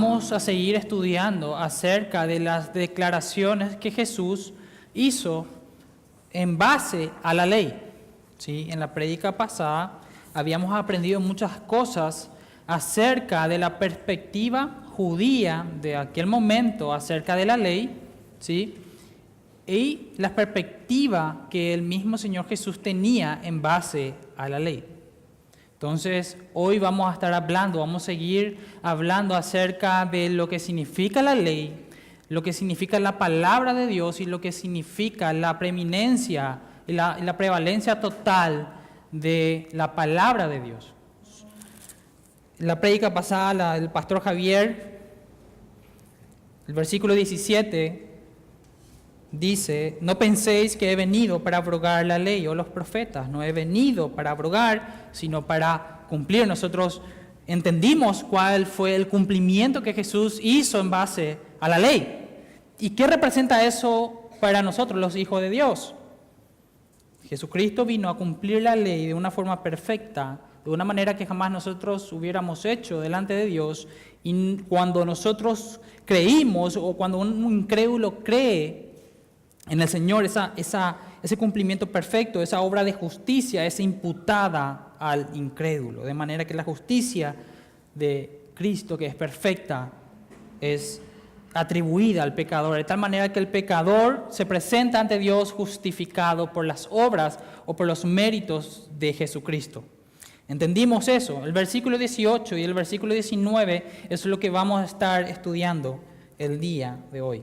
vamos a seguir estudiando acerca de las declaraciones que Jesús hizo en base a la ley. ¿Sí? En la prédica pasada habíamos aprendido muchas cosas acerca de la perspectiva judía de aquel momento acerca de la ley, ¿sí? Y la perspectiva que el mismo Señor Jesús tenía en base a la ley. Entonces, hoy vamos a estar hablando, vamos a seguir hablando acerca de lo que significa la ley, lo que significa la palabra de Dios y lo que significa la preeminencia y la, la prevalencia total de la palabra de Dios. la prédica pasada, el pastor Javier, el versículo 17 dice, no penséis que he venido para abrogar la ley o los profetas, no he venido para abrogar, sino para cumplir. Nosotros entendimos cuál fue el cumplimiento que Jesús hizo en base a la ley. ¿Y qué representa eso para nosotros, los hijos de Dios? Jesucristo vino a cumplir la ley de una forma perfecta, de una manera que jamás nosotros hubiéramos hecho delante de Dios. Y cuando nosotros creímos o cuando un incrédulo cree en el Señor, esa, ese cumplimiento perfecto, esa obra de justicia es imputada al incrédulo. De manera que la justicia de Cristo, que es perfecta, es atribuida al pecador, de tal manera que el pecador se presenta ante Dios justificado por las obras o por los méritos de Jesucristo. ¿Entendimos eso? El versículo 18 y el versículo 19 es lo que vamos a estar estudiando el día de hoy.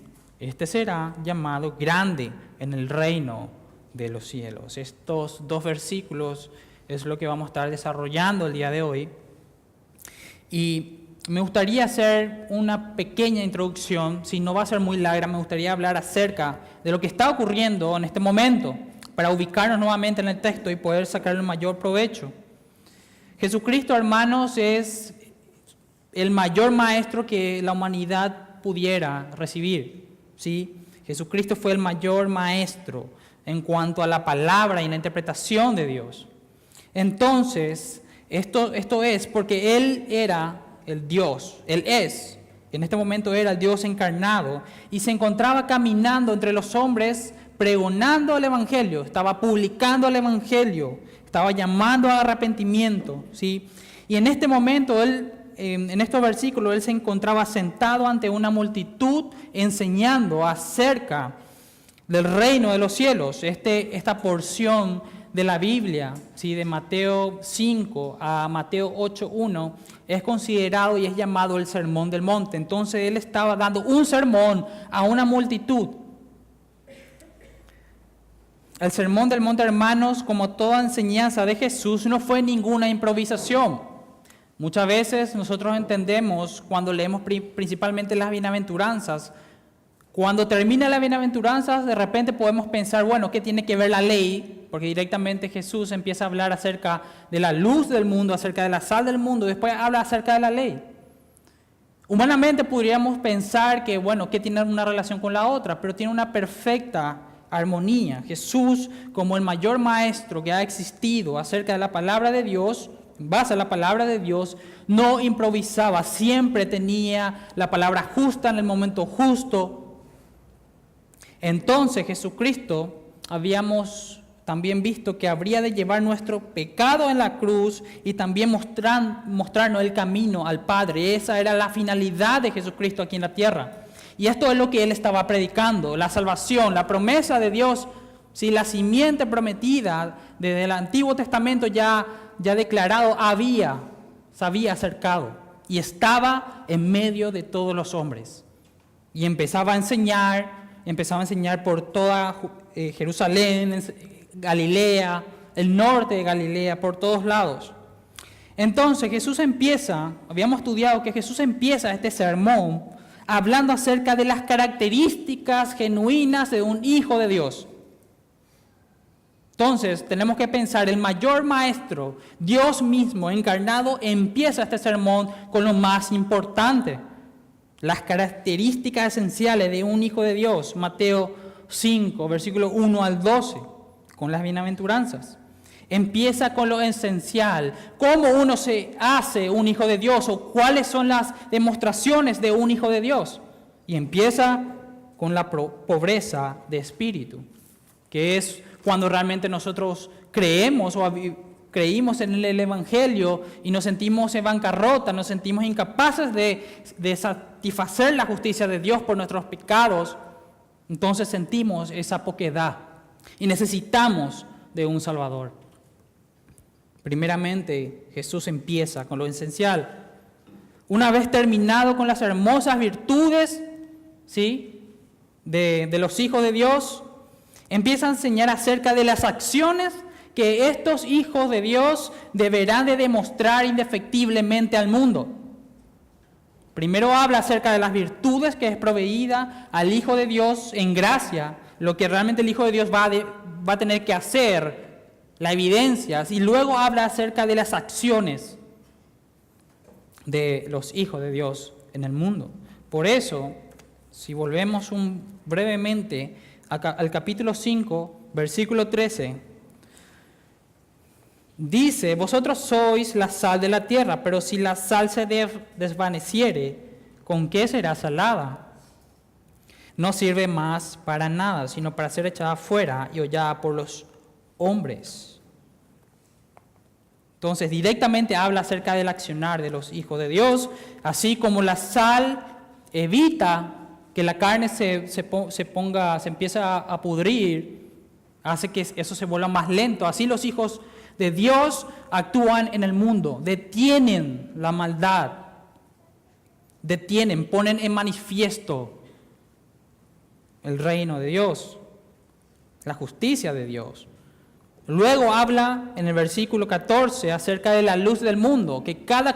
este será llamado grande en el reino de los cielos. Estos dos versículos es lo que vamos a estar desarrollando el día de hoy. Y me gustaría hacer una pequeña introducción, si no va a ser muy larga, me gustaría hablar acerca de lo que está ocurriendo en este momento, para ubicarnos nuevamente en el texto y poder sacar el mayor provecho. Jesucristo, hermanos, es el mayor maestro que la humanidad pudiera recibir. ¿Sí? Jesucristo fue el mayor maestro en cuanto a la palabra y la interpretación de Dios. Entonces, esto, esto es porque Él era el Dios, Él es. En este momento era el Dios encarnado y se encontraba caminando entre los hombres pregonando el Evangelio, estaba publicando el Evangelio, estaba llamando a arrepentimiento. ¿sí? Y en este momento, él, en estos versículos, él se encontraba sentado ante una multitud enseñando acerca del reino de los cielos. Este, esta porción de la Biblia, ¿sí? de Mateo 5 a Mateo 8.1, es considerado y es llamado el Sermón del Monte. Entonces él estaba dando un sermón a una multitud. El Sermón del Monte, hermanos, como toda enseñanza de Jesús, no fue ninguna improvisación. Muchas veces nosotros entendemos cuando leemos principalmente las bienaventuranzas, cuando termina la bienaventuranza, de repente podemos pensar, bueno, ¿qué tiene que ver la ley? Porque directamente Jesús empieza a hablar acerca de la luz del mundo, acerca de la sal del mundo, después habla acerca de la ley. Humanamente podríamos pensar que, bueno, ¿qué tiene una relación con la otra? Pero tiene una perfecta armonía. Jesús, como el mayor maestro que ha existido acerca de la palabra de Dios, base a la palabra de Dios, no improvisaba, siempre tenía la palabra justa en el momento justo, entonces Jesucristo habíamos también visto que habría de llevar nuestro pecado en la cruz y también mostrar, mostrarnos el camino al Padre. Esa era la finalidad de Jesucristo aquí en la tierra. Y esto es lo que él estaba predicando, la salvación, la promesa de Dios, si la simiente prometida desde el Antiguo Testamento ya, ya declarado había, se había acercado y estaba en medio de todos los hombres. Y empezaba a enseñar, empezaba a enseñar por toda eh, Jerusalén, Galilea, el norte de Galilea, por todos lados. Entonces Jesús empieza, habíamos estudiado que Jesús empieza este sermón hablando acerca de las características genuinas de un hijo de Dios. Entonces tenemos que pensar, el mayor maestro, Dios mismo encarnado, empieza este sermón con lo más importante, las características esenciales de un hijo de Dios. Mateo 5, versículo 1 al 12, con las bienaventuranzas. Empieza con lo esencial, cómo uno se hace un hijo de Dios o cuáles son las demostraciones de un hijo de Dios. Y empieza con la pobreza de espíritu, que es cuando realmente nosotros creemos o creímos en el Evangelio y nos sentimos en bancarrota, nos sentimos incapaces de, de satisfacer la justicia de Dios por nuestros pecados, entonces sentimos esa poquedad y necesitamos de un Salvador. Primeramente, Jesús empieza con lo esencial. Una vez terminado con las hermosas virtudes ¿sí? de, de los hijos de Dios, empieza a enseñar acerca de las acciones que estos hijos de Dios deberán de demostrar indefectiblemente al mundo. Primero habla acerca de las virtudes que es proveída al Hijo de Dios en gracia, lo que realmente el Hijo de Dios va, a tener que hacer las evidencias y luego habla acerca de las acciones de los hijos de Dios en el mundo. Por eso, si volvemos un, brevemente al capítulo 5, versículo 13, dice, vosotros sois la sal de la tierra, pero si la sal se desvaneciere, ¿con qué será salada? No sirve más para nada, sino para ser echada fuera y hollada por los hombres. Entonces, directamente habla acerca del accionar de los hijos de Dios, así como la sal evita que la carne se, ponga, se empieza a pudrir, hace que eso se vuelva más lento. Así los hijos de Dios actúan en el mundo, detienen la maldad, detienen, ponen en manifiesto el reino de Dios, la justicia de Dios. Luego habla en el versículo 14 acerca de la luz del mundo, que cada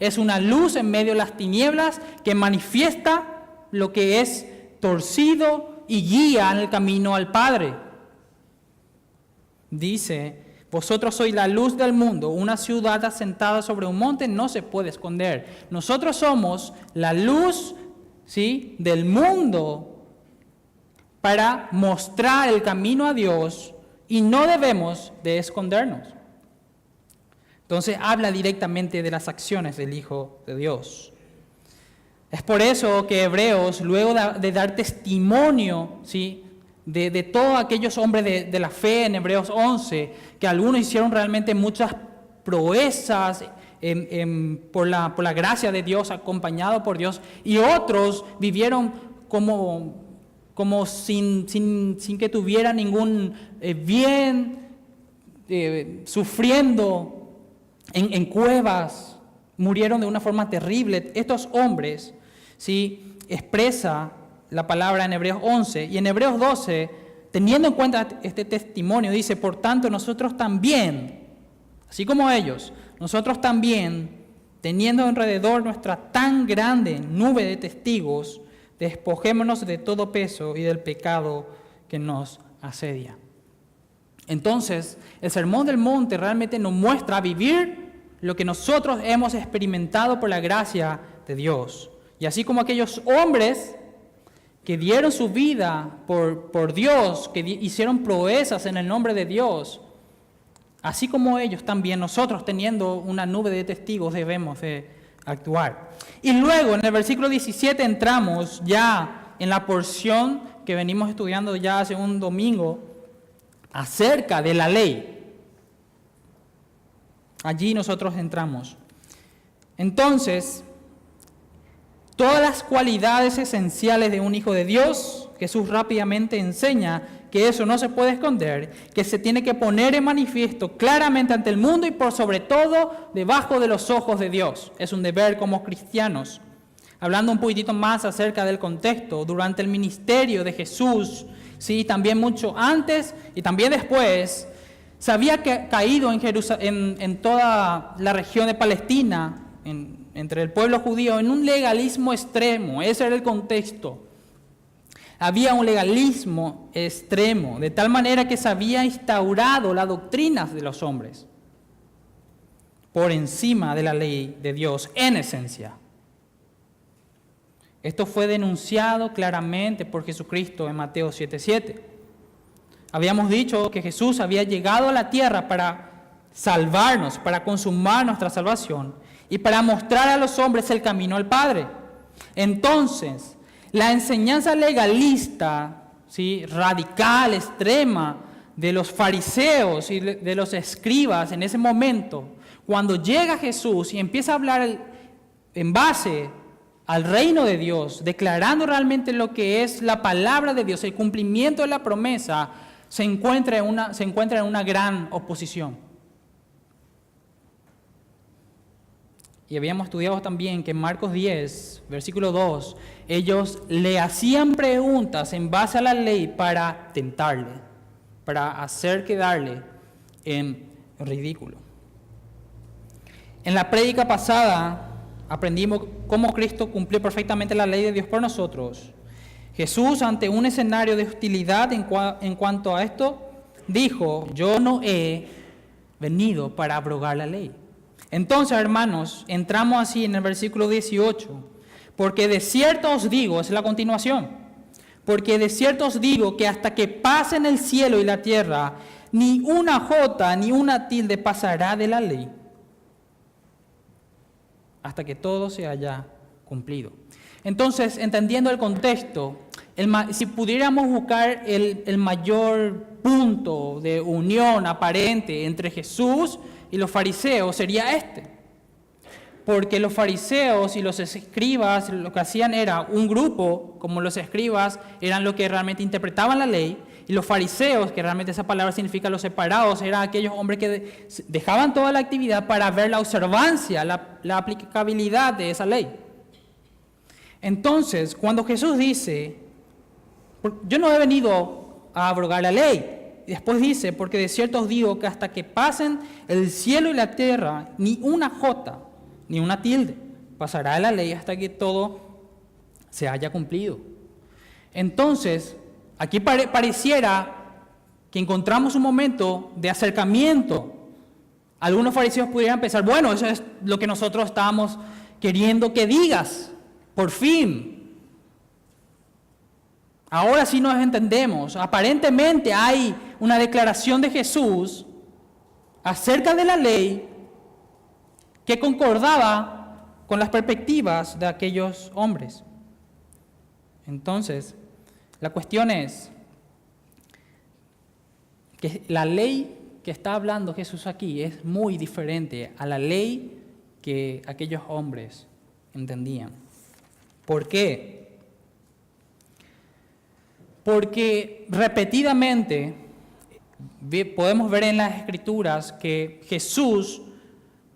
es una luz en medio de las tinieblas que manifiesta lo que es torcido y guía en el camino al Padre. Dice, vosotros sois la luz del mundo, una ciudad asentada sobre un monte no se puede esconder. Nosotros somos la luz ¿sí? del mundo para mostrar el camino a Dios y no debemos de escondernos. Entonces habla directamente de las acciones del Hijo de Dios. Es por eso que Hebreos, luego de, dar testimonio ¿sí? de, todos aquellos hombres de, la fe en Hebreos 11, que algunos hicieron realmente muchas proezas por, la, por la gracia de Dios, acompañado por Dios, y otros vivieron como como sin, sin, que tuviera ningún eh, bien, eh, sufriendo en, cuevas, murieron de una forma terrible. Estos hombres, ¿sí? expresa la palabra en Hebreos 11 y en Hebreos 12, teniendo en cuenta este testimonio, dice, por tanto nosotros también, así como ellos, nosotros también, teniendo alrededor nuestra tan grande nube de testigos, despojémonos de todo peso y del pecado que nos asedia. Entonces, el Sermón del Monte realmente nos muestra vivir lo que nosotros hemos experimentado por la gracia de Dios. Y así como aquellos hombres que dieron su vida por, Dios, que hicieron proezas en el nombre de Dios, así como ellos también, nosotros teniendo una nube de testigos debemos de actuar. Y luego en el versículo 17 entramos ya en la porción que venimos estudiando ya hace un domingo acerca de la ley. Allí nosotros entramos. Entonces, todas las cualidades esenciales de un hijo de Dios, Jesús rápidamente enseña que eso no se puede esconder, que se tiene que poner en manifiesto claramente ante el mundo y por sobre todo debajo de los ojos de Dios. Es un deber como cristianos. Hablando un poquitito más acerca del contexto, durante el ministerio de Jesús, sí, también mucho antes y también después, se había caído en, en, en toda la región de Palestina, entre el pueblo judío, en un legalismo extremo. Ese era el contexto. Había un legalismo extremo, de tal manera que se había instaurado las doctrinas de los hombres por encima de la ley de Dios en esencia. Esto fue denunciado claramente por Jesucristo en Mateo 7:7. Habíamos dicho que Jesús había llegado a la tierra para salvarnos, para consumar nuestra salvación y para mostrar a los hombres el camino al Padre. Entonces, la enseñanza legalista, ¿sí? radical, extrema, de los fariseos y de los escribas en ese momento, cuando llega Jesús y empieza a hablar en base al reino de Dios, declarando realmente lo que es la palabra de Dios, el cumplimiento de la promesa, se encuentra en una, se encuentra en una gran oposición. Y habíamos estudiado también que en Marcos 10, versículo 2, ellos le hacían preguntas en base a la ley para tentarle, para hacer quedarle en ridículo. En la prédica pasada aprendimos cómo Cristo cumplió perfectamente la ley de Dios por nosotros. Jesús, ante un escenario de hostilidad en, en cuanto a esto, dijo, yo no he venido para abrogar la ley entonces, hermanos, entramos así en el versículo 18, porque de cierto os digo, es la continuación, porque de cierto os digo que hasta que pasen el cielo y la tierra, ni una jota ni una tilde pasará de la ley, hasta que todo se haya cumplido. Entonces, entendiendo el contexto, si pudiéramos buscar el, el mayor punto de unión aparente entre Jesús y los fariseos sería este. Porque los fariseos y los escribas lo que hacían era un grupo, como los escribas eran los que realmente interpretaban la ley, y los fariseos, que realmente esa palabra significa los separados, eran aquellos hombres que dejaban toda la actividad para ver la observancia, la, aplicabilidad de esa ley. Entonces, cuando Jesús dice, yo no he venido a abrogar la ley, después dice, porque de cierto os digo que hasta que pasen el cielo y la tierra, ni una jota, ni una tilde, pasará la ley hasta que todo se haya cumplido. Entonces, aquí pareciera que encontramos un momento de acercamiento. Algunos fariseos pudieran pensar, bueno, eso es lo que nosotros estábamos queriendo que digas, por fin, Ahora sí nos entendemos. Aparentemente hay una declaración de Jesús acerca de la ley que concordaba con las perspectivas de aquellos hombres. Entonces, la cuestión es que la ley que está hablando Jesús aquí es muy diferente a la ley que aquellos hombres entendían. ¿Por qué? Porque repetidamente podemos ver en las escrituras que Jesús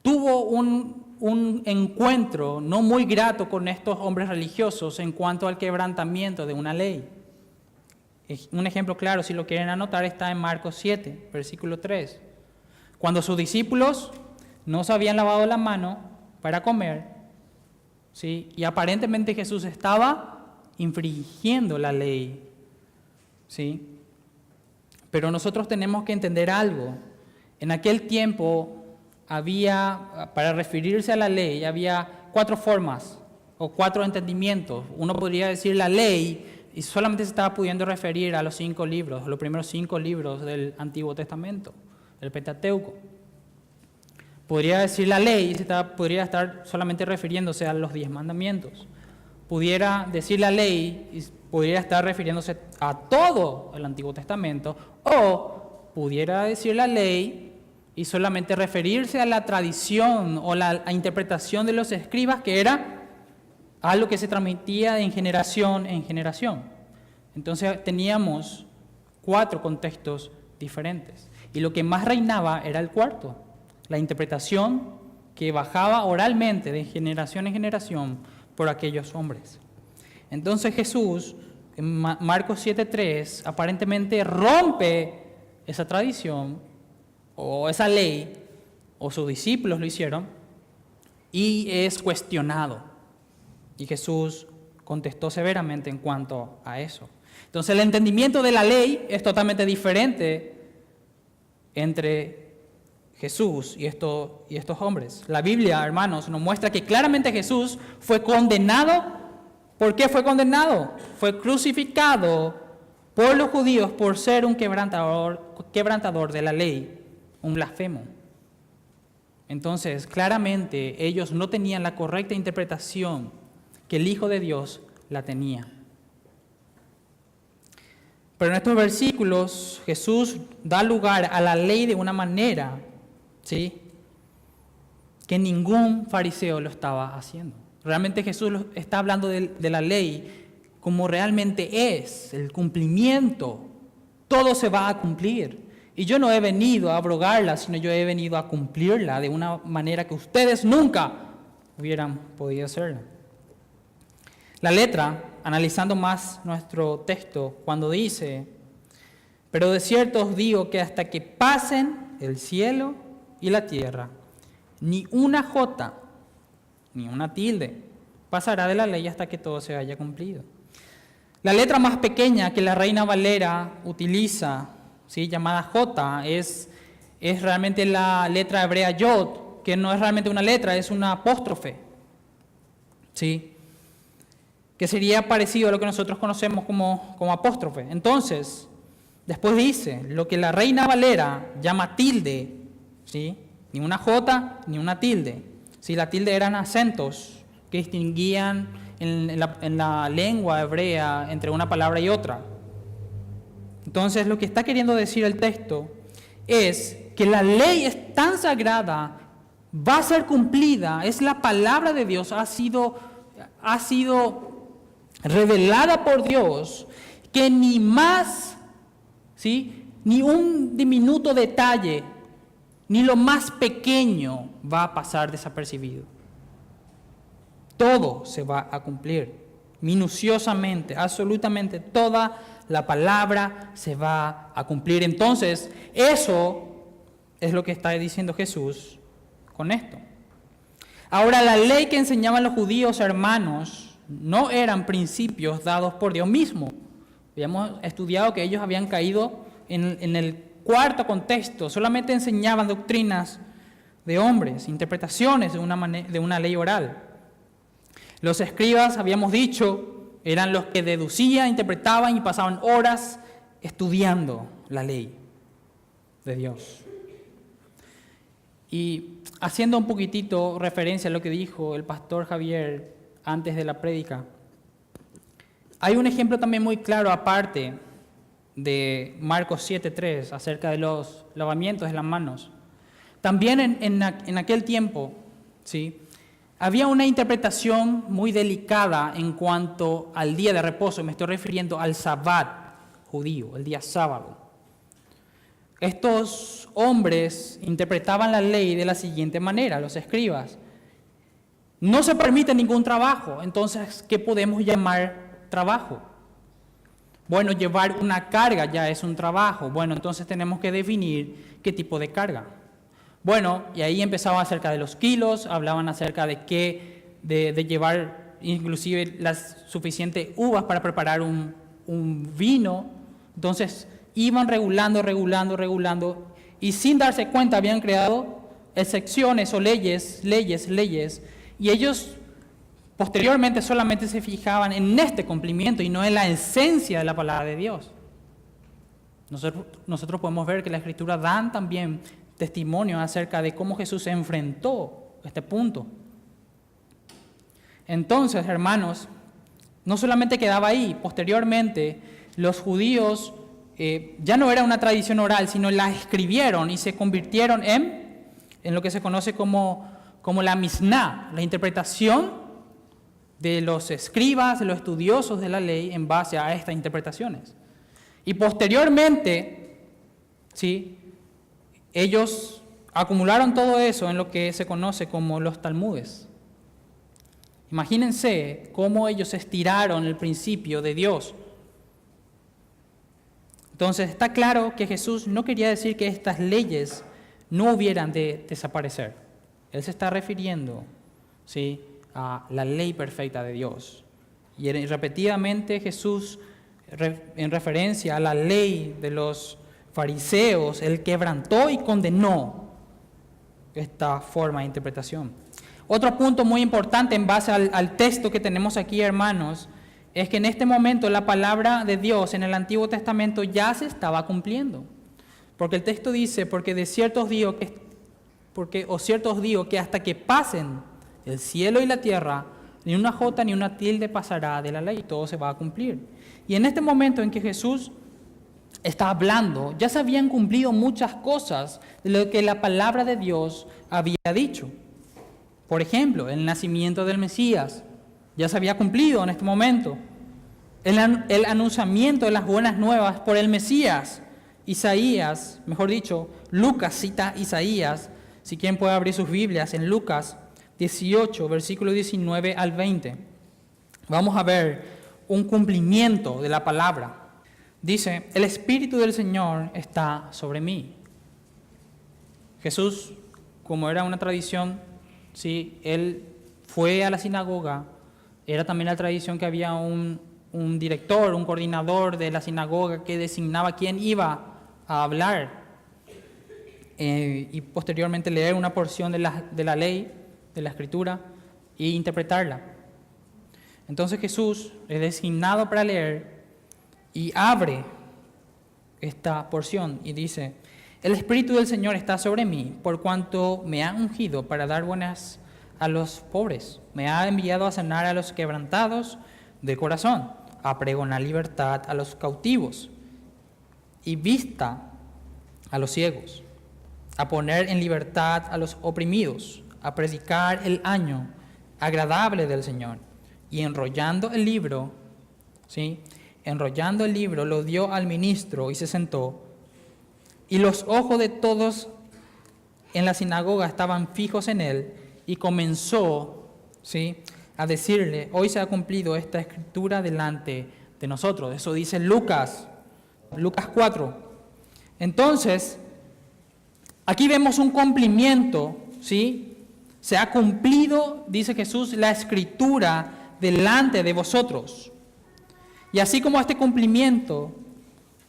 tuvo un, encuentro no muy grato con estos hombres religiosos en cuanto al quebrantamiento de una ley. Un ejemplo claro, si lo quieren anotar, está en Marcos 7, versículo 3. Cuando sus discípulos no se habían lavado la mano para comer, ¿sí? y aparentemente Jesús estaba infringiendo la ley ¿sí? Pero nosotros tenemos que entender algo. En aquel tiempo había, para referirse a la ley, había cuatro formas o cuatro entendimientos. Uno podría decir la ley y solamente se estaba pudiendo referir a los cinco libros, los primeros cinco libros del Antiguo Testamento, el Pentateuco. Podría decir la ley y se podría estar solamente refiriéndose a los diez mandamientos. Pudiera decir la ley y pudiera estar refiriéndose a todo el Antiguo Testamento o pudiera decir la ley y solamente referirse a la tradición o la interpretación de los escribas que era algo que se transmitía de generación en generación. Entonces teníamos cuatro contextos diferentes y lo que más reinaba era el cuarto, la interpretación que bajaba oralmente de generación en generación por aquellos hombres. Entonces Jesús, en Marcos 7.3, aparentemente rompe esa tradición o esa ley, o sus discípulos lo hicieron, y es cuestionado. Y Jesús contestó severamente en cuanto a eso. Entonces el entendimiento de la ley es totalmente diferente entre Jesús y, esto, y estos hombres. La Biblia, hermanos, nos muestra que claramente Jesús fue condenado. ¿Por qué fue condenado? Fue crucificado por los judíos por ser un quebrantador, quebrantador de la ley, un blasfemo. Entonces, claramente ellos no tenían la correcta interpretación que el Hijo de Dios la tenía. Pero en estos versículos Jesús da lugar a la ley de una manera, ¿sí? Que ningún fariseo lo estaba haciendo. Realmente Jesús está hablando de, de la ley como realmente es, el cumplimiento. Todo se va a cumplir. Y yo no he venido a abrogarla, sino yo he venido a cumplirla de una manera que ustedes nunca hubieran podido hacerla. La letra, analizando más nuestro texto, cuando dice, pero de cierto os digo que hasta que pasen el cielo y la tierra, ni una jota, ni una tilde pasará de la ley hasta que todo se haya cumplido. La letra más pequeña que la Reina Valera utiliza ¿sí? llamada J, es, es realmente la letra hebrea Yod, que no es realmente una letra, es una apóstrofe. ¿sí? Que sería parecido a lo que nosotros conocemos como, como apóstrofe. Entonces, después dice, lo que la reina Valera llama tilde, ¿sí? ni una J ni una tilde. Si la tilde eran acentos que distinguían en la, en la lengua hebrea entre una palabra y otra. Entonces lo que está queriendo decir el texto es que la ley es tan sagrada, va a ser cumplida, es la palabra de Dios, ha sido, ha sido revelada por Dios, que ni más, ¿sí? ni un diminuto detalle, ni lo más pequeño va a pasar desapercibido. Todo se va a cumplir minuciosamente, absolutamente toda la palabra se va a cumplir. Entonces, eso es lo que está diciendo Jesús con esto. Ahora, la ley que enseñaban los judíos hermanos no eran principios dados por Dios mismo. Habíamos estudiado que ellos habían caído en, el cuarto contexto, solamente enseñaban doctrinas de hombres, interpretaciones de una, ley oral. Los escribas, habíamos dicho, eran los que deducían, interpretaban y pasaban horas estudiando la ley de Dios. Y haciendo un poquitito referencia a lo que dijo el pastor Javier antes de la prédica, hay un ejemplo también muy claro aparte de Marcos 7.3 acerca de los lavamientos de las manos. También en, en aquel tiempo, ¿sí? Había una interpretación muy delicada en cuanto al día de reposo, me estoy refiriendo al sabbat judío, el día sábado. Estos hombres interpretaban la ley de la siguiente manera, los escribas. No se permite ningún trabajo, entonces, ¿qué podemos llamar trabajo? Bueno, llevar una carga ya es un trabajo. Bueno, entonces tenemos que definir qué tipo de carga. Bueno, y ahí empezaban acerca de los kilos, hablaban acerca de qué, de, llevar inclusive las suficientes uvas para preparar un, un vino. Entonces iban regulando, regulando, regulando, y sin darse cuenta habían creado excepciones o leyes, leyes, leyes, y ellos posteriormente solamente se fijaban en este cumplimiento y no en la esencia de la palabra de Dios. Nosotros, podemos ver que la escritura dan también testimonio acerca de cómo Jesús enfrentó este punto. Entonces, hermanos, no solamente quedaba ahí, posteriormente los judíos eh, ya no era una tradición oral, sino la escribieron y se convirtieron en, en lo que se conoce como, como la misná, la interpretación de los escribas, de los estudiosos de la ley en base a estas interpretaciones. Y posteriormente, ¿sí? Ellos acumularon todo eso en lo que se conoce como los Talmudes. Imagínense cómo ellos estiraron el principio de Dios. Entonces está claro que Jesús no quería decir que estas leyes no hubieran de desaparecer. Él se está refiriendo ¿sí? a la ley perfecta de Dios. Y repetidamente Jesús, en referencia a la ley de los fariseos, él quebrantó y condenó esta forma de interpretación. Otro punto muy importante en base al, texto que tenemos aquí, hermanos, es que en este momento la palabra de Dios en el Antiguo Testamento ya se estaba cumpliendo. Porque el texto dice, porque de ciertos digo que, porque, o ciertos digo que hasta que pasen el cielo y la tierra, ni una jota ni una tilde pasará de la ley, todo se va a cumplir. Y en este momento en que Jesús está hablando, ya se habían cumplido muchas cosas de lo que la palabra de Dios había dicho. Por ejemplo, el nacimiento del Mesías ya se había cumplido en este momento. El, el anunciamiento de las buenas nuevas por el Mesías. Isaías, mejor dicho, Lucas cita Isaías, si quien puede abrir sus Biblias en Lucas 18, versículo 19 al 20. Vamos a ver un cumplimiento de la palabra. Dice, el Espíritu del Señor está sobre mí. Jesús, como era una tradición, ¿sí? él fue a la sinagoga, era también la tradición que había un, un director, un coordinador de la sinagoga que designaba quién iba a hablar eh, y posteriormente leer una porción de la, de la ley, de la escritura, e interpretarla. Entonces Jesús es designado para leer y abre esta porción y dice, el Espíritu del Señor está sobre mí por cuanto me ha ungido para dar buenas a los pobres, me ha enviado a sanar a los quebrantados de corazón, a pregonar libertad a los cautivos y vista a los ciegos, a poner en libertad a los oprimidos, a predicar el año agradable del Señor. Y enrollando el libro, ¿sí? Enrollando el libro, lo dio al ministro y se sentó. Y los ojos de todos en la sinagoga estaban fijos en él y comenzó, ¿sí? A decirle, hoy se ha cumplido esta escritura delante de nosotros. Eso dice Lucas Lucas 4. Entonces, aquí vemos un cumplimiento, ¿sí? Se ha cumplido, dice Jesús, la escritura delante de vosotros. Y así como este cumplimiento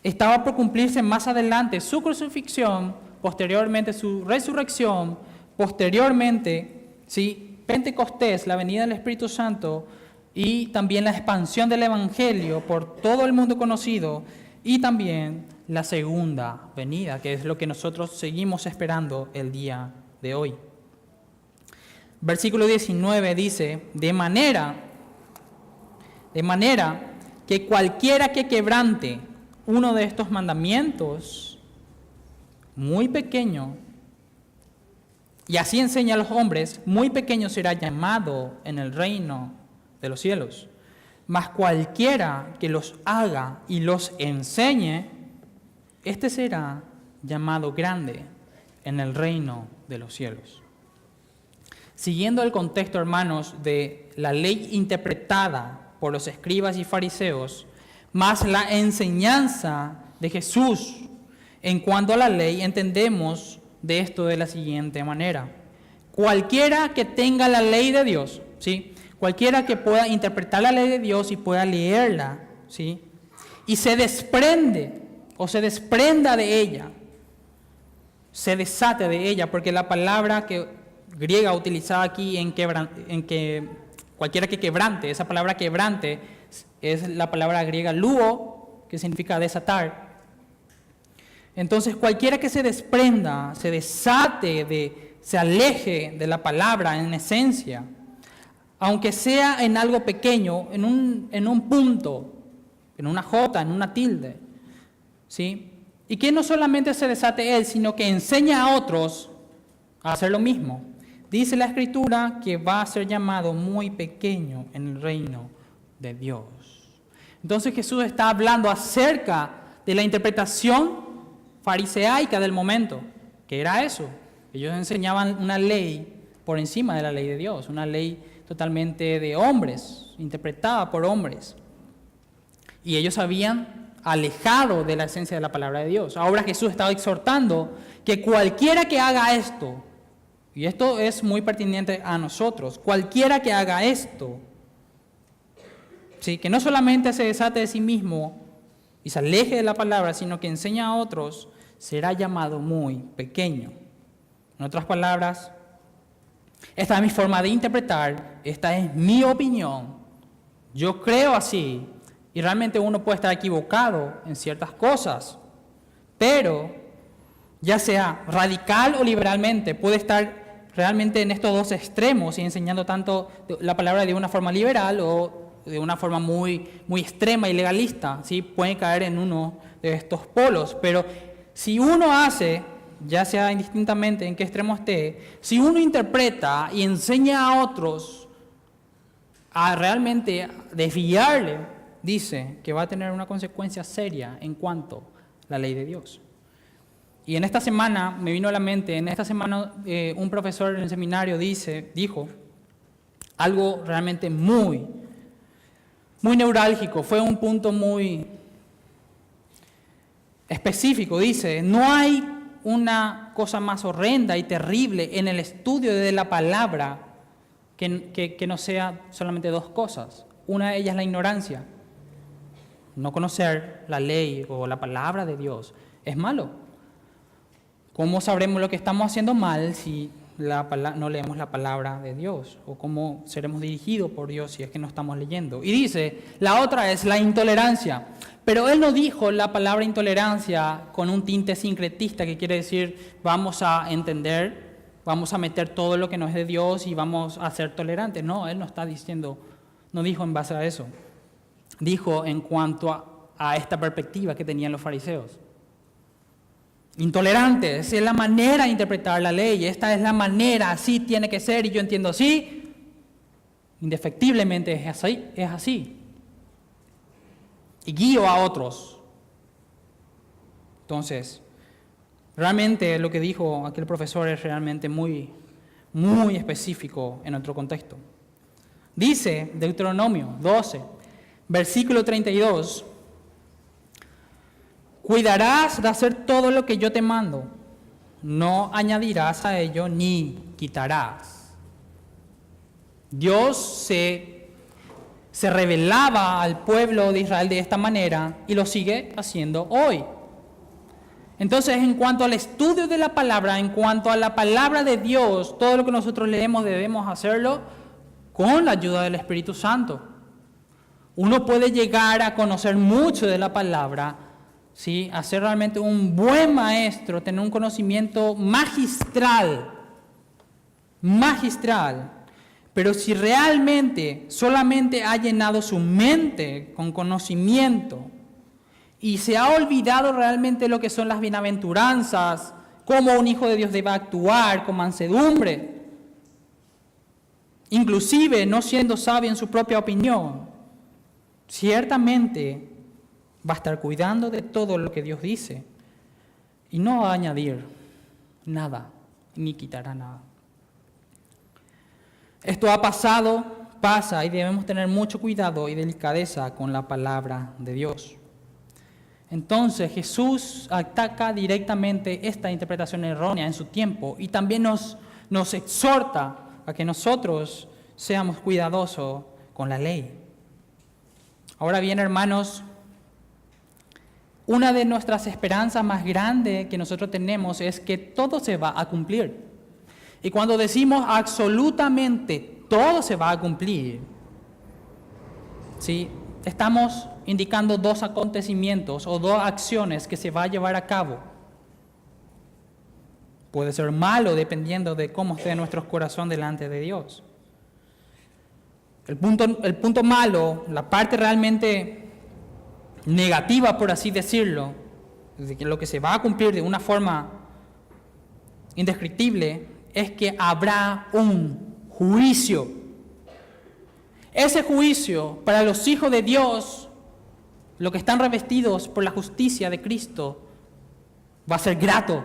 estaba por cumplirse más adelante, su crucifixión, posteriormente su resurrección, posteriormente, ¿sí? Pentecostés, la venida del Espíritu Santo y también la expansión del Evangelio por todo el mundo conocido, y también la segunda venida, que es lo que nosotros seguimos esperando el día de hoy. Versículo 19 dice, de manera, de manera que cualquiera que quebrante uno de estos mandamientos, muy pequeño, y así enseña a los hombres, muy pequeño será llamado en el reino de los cielos mas cualquiera que los haga y los enseñe, este será llamado grande en el reino de los cielos. Siguiendo el contexto, hermanos, de la ley interpretada por los escribas y fariseos, más la enseñanza de Jesús en cuanto a la ley, entendemos de esto de la siguiente manera. Cualquiera que tenga la ley de Dios, ¿sí? Cualquiera que pueda interpretar la ley de Dios y pueda leerla, ¿sí? Y se desprende o se desprenda de ella, se desate de ella, porque la palabra que griega utilizada aquí en, en que cualquiera que quebrante, esa palabra quebrante es la palabra griega luo, que significa desatar. Entonces, cualquiera que se desprenda, se desate de, se aleje de la palabra en esencia, aunque sea en algo pequeño, en un, en un punto, en una jota, en una tilde, ¿sí? Y que no solamente se desate él, sino que enseña a otros a hacer lo mismo. Dice la escritura que va a ser llamado muy pequeño en el reino de Dios. Entonces Jesús está hablando acerca de la interpretación fariseaica del momento, que era eso. Ellos enseñaban una ley por encima de la ley de Dios, una ley totalmente de hombres, interpretada por hombres. Y ellos habían alejado de la esencia de la palabra de Dios. Ahora Jesús estaba exhortando que cualquiera que haga esto, y esto es muy pertinente a nosotros, cualquiera que haga esto, ¿sí? que no solamente se desate de sí mismo y se aleje de la palabra, sino que enseña a otros, será llamado muy pequeño. En otras palabras, esta es mi forma de interpretar, esta es mi opinión, yo creo así, y realmente uno puede estar equivocado en ciertas cosas, pero ya sea radical o liberalmente, puede estar realmente en estos dos extremos y enseñando tanto la palabra de una forma liberal o de una forma muy, muy extrema y legalista, ¿sí? puede caer en uno de estos polos. Pero si uno hace, ya sea indistintamente en qué extremo esté, si uno interpreta y enseña a otros a realmente desviarle, dice que va a tener una consecuencia seria en cuanto a la ley de Dios. Y en esta semana me vino a la mente, en esta semana eh, un profesor en el seminario dice, dijo algo realmente muy, muy neurálgico, fue un punto muy específico. Dice, no hay una cosa más horrenda y terrible en el estudio de la palabra que, que no sea solamente dos cosas. Una de ellas es la ignorancia. No conocer la ley o la palabra de Dios es malo. ¿Cómo sabremos lo que estamos haciendo mal si no leemos la palabra de Dios? ¿O cómo seremos dirigidos por Dios si es que no estamos leyendo? Y dice, la otra es la intolerancia. Pero él no dijo la palabra intolerancia con un tinte sincretista, que quiere decir vamos a entender, vamos a meter todo lo que no es de Dios y vamos a ser tolerantes. No, él no está diciendo, no dijo en base a eso. Dijo en cuanto a, esta perspectiva que tenían los fariseos. Intolerante, esa es la manera de interpretar la ley, esta es la manera, así tiene que ser y yo entiendo así, indefectiblemente es así, es así. Y guío a otros. Entonces, realmente lo que dijo aquel profesor es realmente muy, muy específico en otro contexto. Dice Deuteronomio 12, versículo 32, Cuidarás de hacer todo lo que yo te mando. No añadirás a ello ni quitarás. Dios se, se revelaba al pueblo de Israel de esta manera y lo sigue haciendo hoy. Entonces, en cuanto al estudio de la palabra, en cuanto a la palabra de Dios, todo lo que nosotros leemos debemos hacerlo con la ayuda del Espíritu Santo. Uno puede llegar a conocer mucho de la palabra ¿sí? a ser realmente un buen maestro, tener un conocimiento magistral, magistral. Pero si realmente solamente ha llenado su mente con conocimiento y se ha olvidado realmente lo que son las bienaventuranzas, cómo un hijo de Dios debe actuar con mansedumbre, inclusive no siendo sabio en su propia opinión, ciertamente va a estar cuidando de todo lo que Dios dice y no va a añadir nada, ni quitará nada. Esto ha pasado, pasa y debemos tener mucho cuidado y delicadeza con la palabra de Dios. Entonces Jesús ataca directamente esta interpretación errónea en su tiempo y también nos, nos exhorta a que nosotros seamos cuidadosos con la ley. Ahora bien, hermanos, una de nuestras esperanzas más grandes que nosotros tenemos es que todo se va a cumplir. Y cuando decimos absolutamente todo se va a cumplir, ¿sí? estamos indicando dos acontecimientos o dos acciones que se va a llevar a cabo. Puede ser malo dependiendo de cómo esté nuestro corazón delante de Dios. El punto, el punto malo, la parte realmente negativa, por así decirlo, de que lo que se va a cumplir de una forma indescriptible, es que habrá un juicio. Ese juicio para los hijos de Dios, los que están revestidos por la justicia de Cristo, va a ser grato.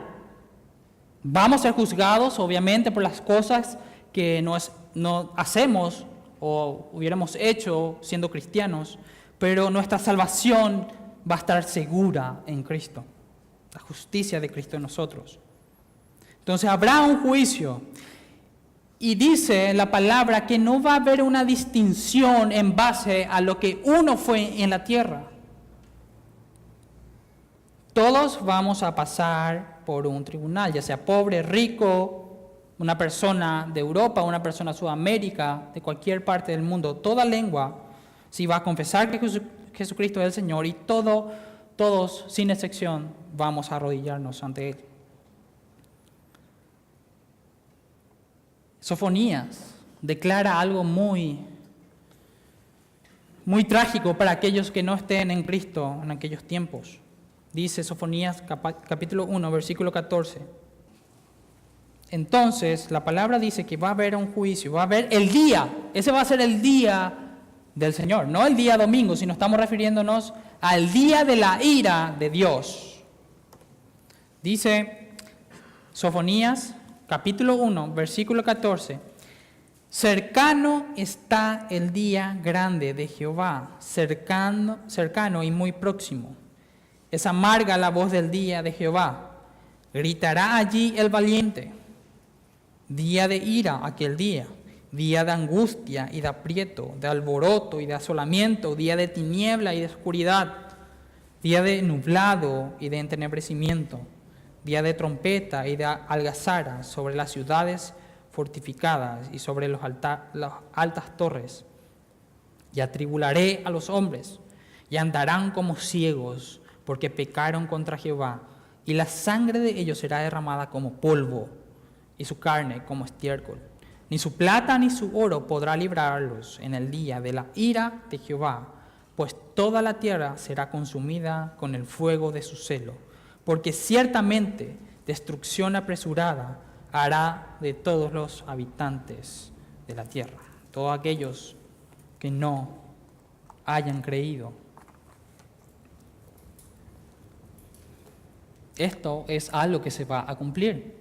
Vamos a ser juzgados, obviamente, por las cosas que no, no hacemos o hubiéramos hecho siendo cristianos, pero nuestra salvación va a estar segura en Cristo, la justicia de Cristo en nosotros. Entonces habrá un juicio. Y dice la palabra que no va a haber una distinción en base a lo que uno fue en la tierra. Todos vamos a pasar por un tribunal, ya sea pobre, rico, una persona de Europa, una persona de Sudamérica, de cualquier parte del mundo, toda lengua, si va a confesar que Jesucristo es el Señor y todo, todos, sin excepción, vamos a arrodillarnos ante Él. Sofonías declara algo muy, muy trágico para aquellos que no estén en Cristo en aquellos tiempos. Dice Sofonías capítulo 1, versículo 14. Entonces, la palabra dice que va a haber un juicio, va a haber el día, ese va a ser el día del Señor, no el día domingo, sino estamos refiriéndonos al día de la ira de Dios. Dice Sofonías capítulo 1, versículo 14. Cercano está el día grande de Jehová, cercano, cercano y muy próximo. Es amarga la voz del día de Jehová. Gritará allí el valiente. Día de ira aquel día, día de angustia y de aprieto, de alboroto y de asolamiento, día de tiniebla y de oscuridad, día de nublado y de entenebrecimiento, día de trompeta y de algazara sobre las ciudades fortificadas y sobre las altas torres. Y atribularé a los hombres, y andarán como ciegos, porque pecaron contra Jehová, y la sangre de ellos será derramada como polvo, y su carne como estiércol. Ni su plata ni su oro podrá librarlos en el día de la ira de Jehová, pues toda la tierra será consumida con el fuego de su celo, porque ciertamente destrucción apresurada hará de todos los habitantes de la tierra, todos aquellos que no hayan creído Esto es algo que se va a cumplir.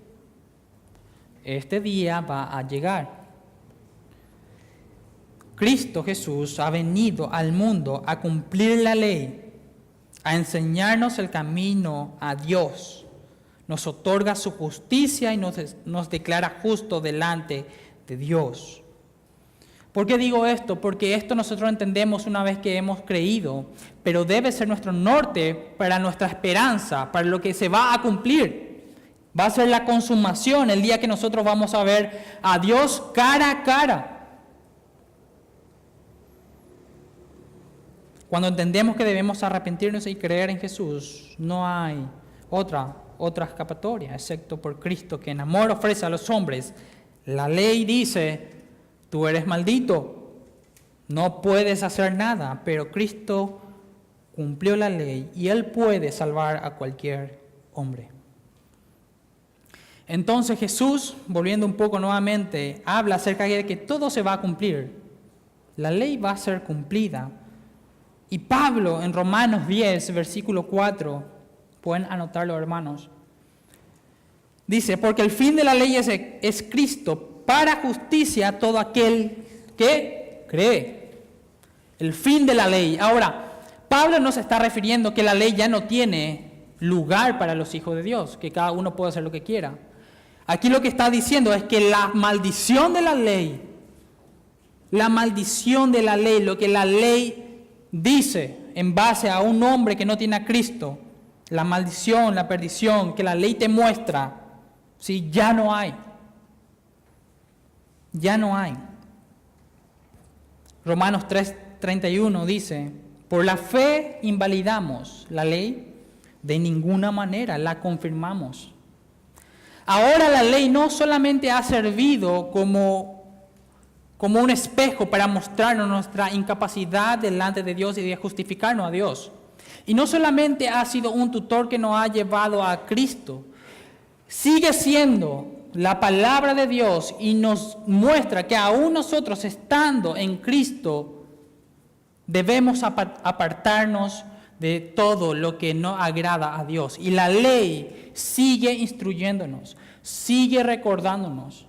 Este día va a llegar. Cristo Jesús ha venido al mundo a cumplir la ley, a enseñarnos el camino a Dios. Nos otorga su justicia y nos, declara justo delante de Dios. ¿Por qué digo esto? Porque esto nosotros entendemos una vez que hemos creído, pero debe ser nuestro norte para nuestra esperanza, para lo que se va a cumplir. Va a ser la consumación el día que nosotros vamos a ver a Dios cara a cara. Cuando entendemos que debemos arrepentirnos y creer en Jesús, no hay otra, otra escapatoria, excepto por Cristo, que en amor ofrece a los hombres. La ley dice, tú eres maldito, no puedes hacer nada, pero Cristo cumplió la ley y Él puede salvar a cualquier hombre. Entonces Jesús, volviendo un poco nuevamente, habla acerca de que todo se va a cumplir. La ley va a ser cumplida. Y Pablo en Romanos 10, versículo 4, pueden anotarlo hermanos, dice, porque el fin de la ley es, Cristo para justicia todo aquel que cree. El fin de la ley. Ahora, Pablo no está refiriendo que la ley ya no tiene lugar para los hijos de Dios, que cada uno puede hacer lo que quiera. Aquí lo que está diciendo es que la maldición de la ley, la maldición de la ley, lo que la ley dice en base a un hombre que no tiene a Cristo, la maldición, la perdición que la ley te muestra, si ya no hay ya no hay. Romanos 3:31 dice, por la fe invalidamos la ley, de ninguna manera la confirmamos. Ahora la ley no solamente ha servido como, como un espejo para mostrarnos nuestra incapacidad delante de Dios y de justificarnos a Dios. Y no solamente ha sido un tutor que nos ha llevado a Cristo, sigue siendo la palabra de Dios y nos muestra que aún nosotros estando en Cristo debemos apartarnos de todo lo que no agrada a Dios. Y la ley sigue instruyéndonos, sigue recordándonos.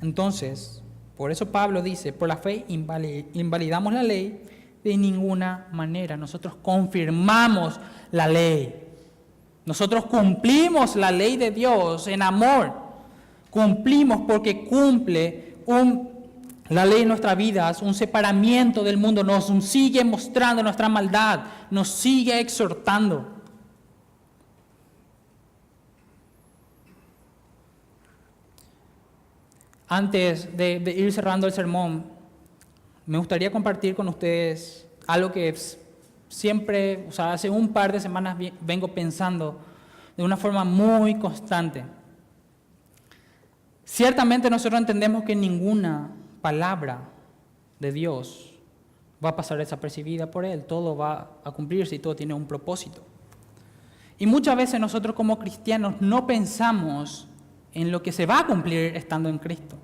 Entonces, por eso Pablo dice, por la fe invalidamos la ley, De ninguna manera. Nosotros confirmamos la ley. Nosotros cumplimos la ley de Dios en amor. Cumplimos porque cumple un, la ley en nuestra vida, es un separamiento del mundo, nos sigue mostrando nuestra maldad, nos sigue exhortando. Antes de, ir cerrando el sermón, me gustaría compartir con ustedes algo que siempre, o sea, hace un par de semanas vengo pensando de una forma muy constante. Ciertamente nosotros entendemos que ninguna palabra de Dios va a pasar desapercibida por Él, todo va a cumplirse y todo tiene un propósito. Y muchas veces nosotros como cristianos no pensamos en lo que se va a cumplir estando en Cristo.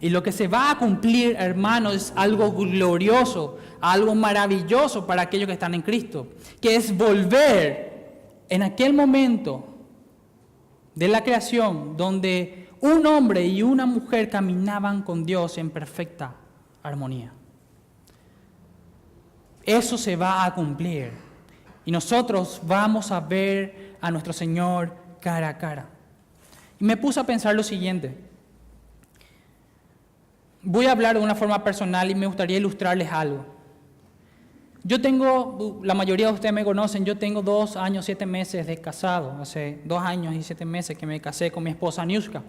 Y lo que se va a cumplir, hermanos, es algo glorioso, algo maravilloso para aquellos que están en Cristo, que es volver en aquel momento de la creación donde un hombre y una mujer caminaban con Dios en perfecta armonía. Eso se va a cumplir y nosotros vamos a ver a nuestro Señor cara a cara. Y me puse a pensar lo siguiente. Voy a hablar de una forma personal y me gustaría ilustrarles algo. Yo tengo, la mayoría de ustedes me conocen, yo tengo dos años, siete meses de casado, hace dos años y siete meses que me casé con mi esposa Niuska.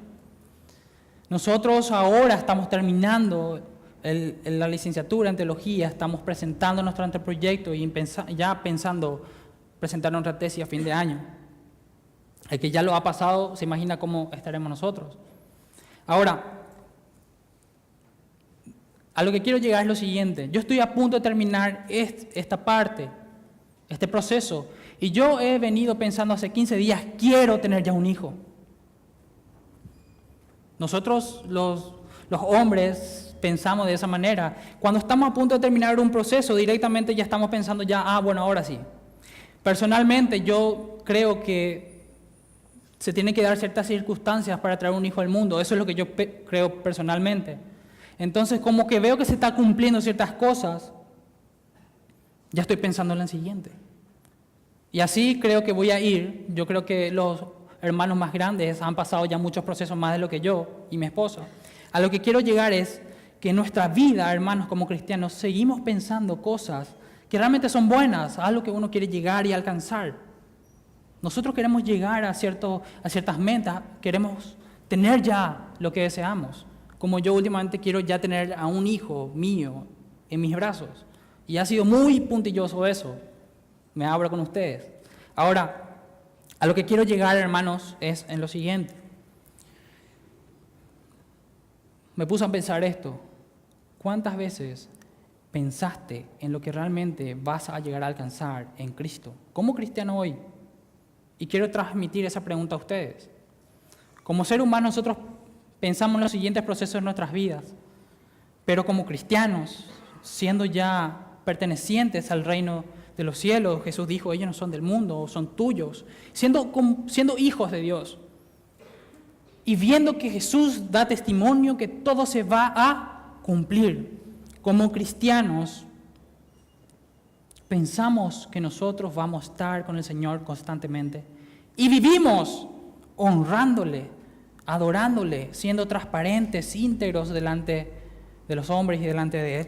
Nosotros ahora estamos terminando la licenciatura en teología, estamos presentando nuestro anteproyecto y ya pensando presentar nuestra tesis a fin de año. El que ya lo ha pasado se imagina cómo estaremos nosotros. Ahora, a lo que quiero llegar es lo siguiente. Yo estoy a punto de terminar esta parte, este proceso, y yo he venido pensando hace 15 días, quiero tener ya un hijo. Nosotros los, los hombres pensamos de esa manera. Cuando estamos a punto de terminar un proceso, directamente ya estamos pensando ya, ah, bueno, ahora sí. Personalmente yo creo que se tienen que dar ciertas circunstancias para traer un hijo al mundo. Eso es lo que yo creo personalmente. Entonces, como que veo que se está cumpliendo ciertas cosas, ya estoy pensando en la siguiente. Y así creo que voy a ir. Yo creo que los hermanos más grandes han pasado ya muchos procesos más de lo que yo y mi esposa. A lo que quiero llegar es que en nuestra vida, hermanos, como cristianos, seguimos pensando cosas que realmente son buenas, a lo que uno quiere llegar y alcanzar. Nosotros queremos llegar a, cierto, a ciertas metas, queremos tener ya lo que deseamos como yo últimamente quiero ya tener a un hijo mío en mis brazos. Y ha sido muy puntilloso eso. Me abro con ustedes. Ahora, a lo que quiero llegar, hermanos, es en lo siguiente. Me puse a pensar esto. ¿Cuántas veces pensaste en lo que realmente vas a llegar a alcanzar en Cristo? Como cristiano hoy. Y quiero transmitir esa pregunta a ustedes. Como ser humano nosotros pensamos en los siguientes procesos de nuestras vidas, pero como cristianos, siendo ya pertenecientes al reino de los cielos, Jesús dijo, ellos no son del mundo, son tuyos, siendo, hijos de Dios. Y viendo que Jesús da testimonio que todo se va a cumplir, como cristianos, pensamos que nosotros vamos a estar con el Señor constantemente y vivimos honrándole, adorándole, siendo transparentes, íntegros delante de los hombres y delante de Él.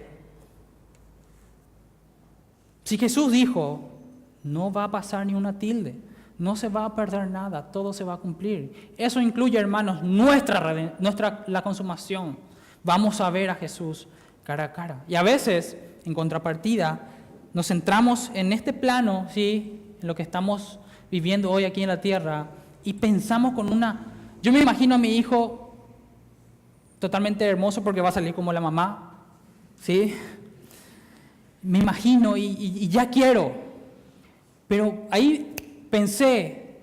Si Jesús dijo, no va a pasar ni una tilde, no se va a perder nada, todo se va a cumplir. Eso incluye, hermanos, nuestra, nuestra la consumación. Vamos a ver a Jesús cara a cara. Y a veces, en contrapartida, nos centramos en este plano, ¿sí? en lo que estamos viviendo hoy aquí en la tierra, y pensamos con una yo me imagino a mi hijo totalmente hermoso porque va a salir como la mamá, ¿sí? Me imagino y, ya quiero. Pero ahí pensé,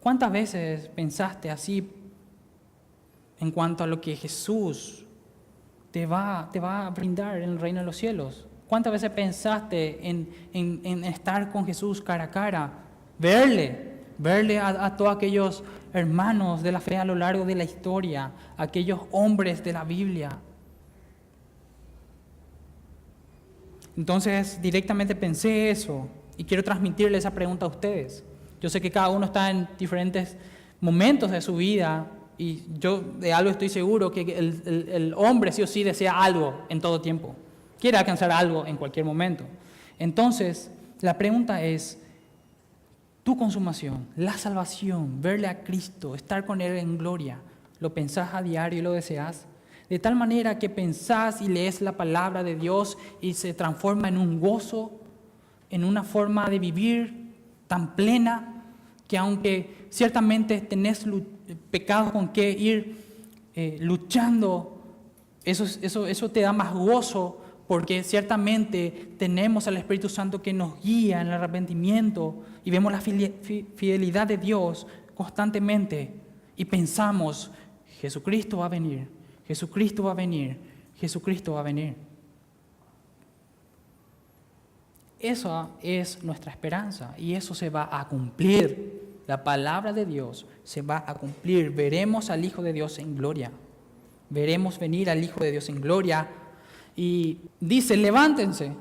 ¿cuántas veces pensaste así en cuanto a lo que Jesús te va, te va a brindar en el reino de los cielos? ¿Cuántas veces pensaste en, en estar con Jesús cara a cara, verle, verle a, todos aquellos hermanos de la fe a lo largo de la historia, aquellos hombres de la Biblia. Entonces directamente pensé eso y quiero transmitirle esa pregunta a ustedes. Yo sé que cada uno está en diferentes momentos de su vida y yo de algo estoy seguro que el, hombre sí o sí desea algo en todo tiempo. Quiere alcanzar algo en cualquier momento. Entonces, la pregunta es, tu consumación, la salvación, verle a Cristo, estar con Él en gloria, ¿lo pensás a diario y lo deseas? De tal manera que pensás y lees la palabra de Dios y se transforma en un gozo, en una forma de vivir tan plena que aunque ciertamente tenés pecados con que ir eh, luchando, eso, eso, eso te da más gozo porque ciertamente tenemos al Espíritu Santo que nos guía en el arrepentimiento y vemos la fidelidad de Dios constantemente y pensamos, Jesucristo va a venir, Jesucristo va a venir, Jesucristo va a venir. Esa es nuestra esperanza y eso se va a cumplir. La palabra de Dios se va a cumplir. Veremos al Hijo de Dios en gloria. Veremos venir al Hijo de Dios en gloria y dice, levántense,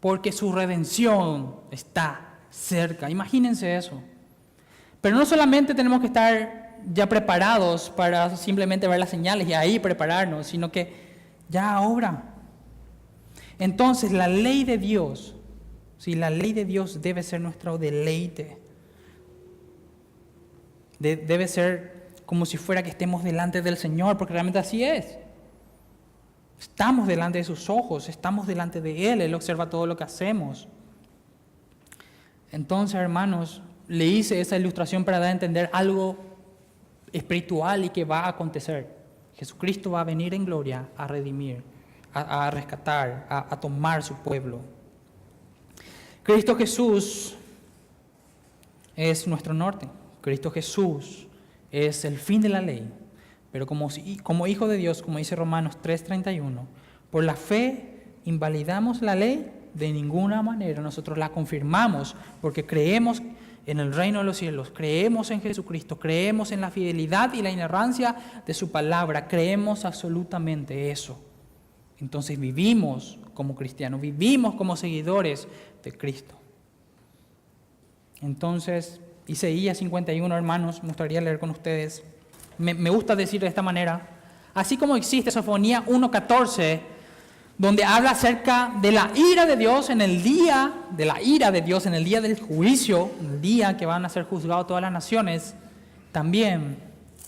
porque su redención está cerca. Imagínense eso. Pero no solamente tenemos que estar ya preparados para simplemente ver las señales y ahí prepararnos, sino que ya obra. Entonces la ley de Dios, si la ley de Dios debe ser nuestro deleite, debe ser como si fuera que estemos delante del Señor, porque realmente así es. Estamos delante de sus ojos, estamos delante de Él, Él observa todo lo que hacemos. Entonces, hermanos, le hice esa ilustración para dar a entender algo espiritual y que va a acontecer. Jesucristo va a venir en gloria a redimir, a, rescatar, a, tomar su pueblo. Cristo Jesús es nuestro norte. Cristo Jesús es el fin de la ley. Pero como, como hijo de Dios, como dice Romanos 3:31, por la fe invalidamos la ley, de ninguna manera nosotros la confirmamos, porque creemos en el reino de los cielos, creemos en Jesucristo, creemos en la fidelidad y la inerrancia de su palabra, creemos absolutamente eso. Entonces vivimos como cristianos, vivimos como seguidores de Cristo. Entonces, Isaías 51, hermanos, me gustaría leer con ustedes me, gusta decir de esta manera, así como existe Sofonía 1.14, donde habla acerca de la ira de Dios en el día, de la ira de Dios en el día del juicio, el día que van a ser juzgados todas las naciones, también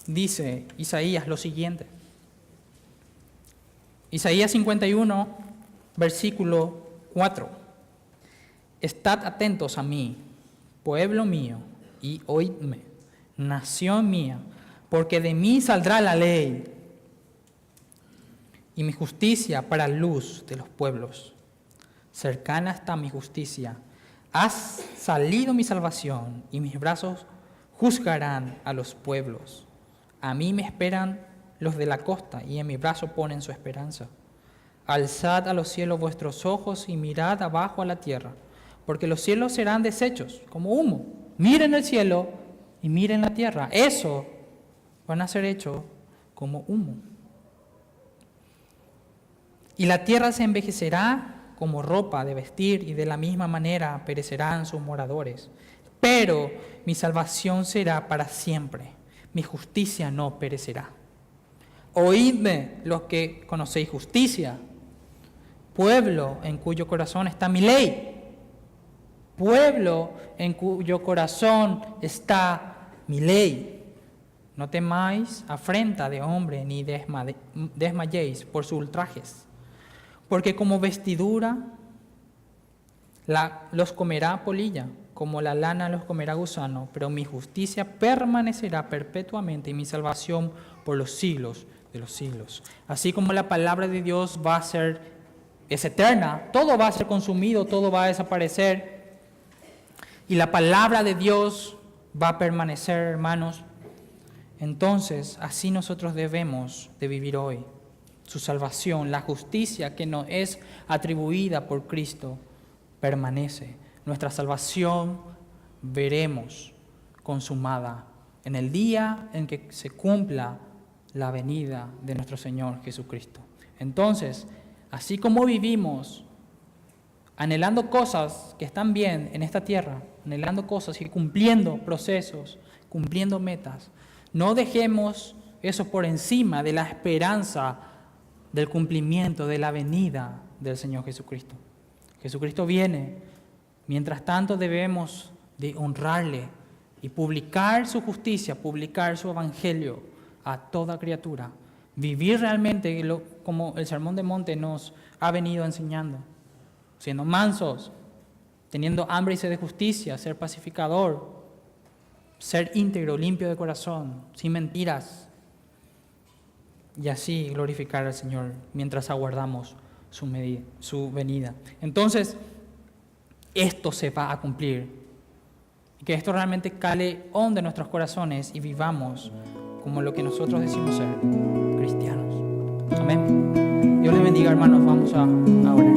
dice Isaías lo siguiente. Isaías 51, versículo 4. Estad atentos a mí, pueblo mío, y oídme, nación mía porque de mí saldrá la ley y mi justicia para luz de los pueblos. Cercana está mi justicia. Has salido mi salvación y mis brazos juzgarán a los pueblos. A mí me esperan los de la costa y en mi brazo ponen su esperanza. Alzad a los cielos vuestros ojos y mirad abajo a la tierra, porque los cielos serán deshechos como humo. Miren el cielo y miren la tierra. Eso van a ser hechos como humo. Y la tierra se envejecerá como ropa de vestir y de la misma manera perecerán sus moradores. Pero mi salvación será para siempre, mi justicia no perecerá. Oídme los que conocéis justicia, pueblo en cuyo corazón está mi ley, pueblo en cuyo corazón está mi ley. No temáis afrenta de hombre, ni desmayéis por sus ultrajes, porque como vestidura los comerá polilla, como la lana los comerá gusano, pero mi justicia permanecerá perpetuamente y mi salvación por los siglos de los siglos. Así como la palabra de Dios va a ser, es eterna, todo va a ser consumido, todo va a desaparecer, y la palabra de Dios va a permanecer, hermanos, entonces, así nosotros debemos de vivir hoy. Su salvación, la justicia que nos es atribuida por Cristo, permanece. Nuestra salvación veremos consumada en el día en que se cumpla la venida de nuestro Señor Jesucristo. Entonces, así como vivimos anhelando cosas que están bien en esta tierra, anhelando cosas y cumpliendo procesos, cumpliendo metas. No dejemos eso por encima de la esperanza del cumplimiento de la venida del Señor Jesucristo. Jesucristo viene, mientras tanto debemos de honrarle y publicar su justicia, publicar su evangelio a toda criatura. Vivir realmente como el Sermón de Monte nos ha venido enseñando, siendo mansos, teniendo hambre y sed de justicia, ser pacificador, ser íntegro, limpio de corazón, sin mentiras, y así glorificar al Señor mientras aguardamos su, medida, su venida. Entonces, esto se va a cumplir. Que esto realmente cale hondo en nuestros corazones y vivamos como lo que nosotros decimos ser cristianos. Amén. Dios les bendiga, hermanos. Vamos a, a orar.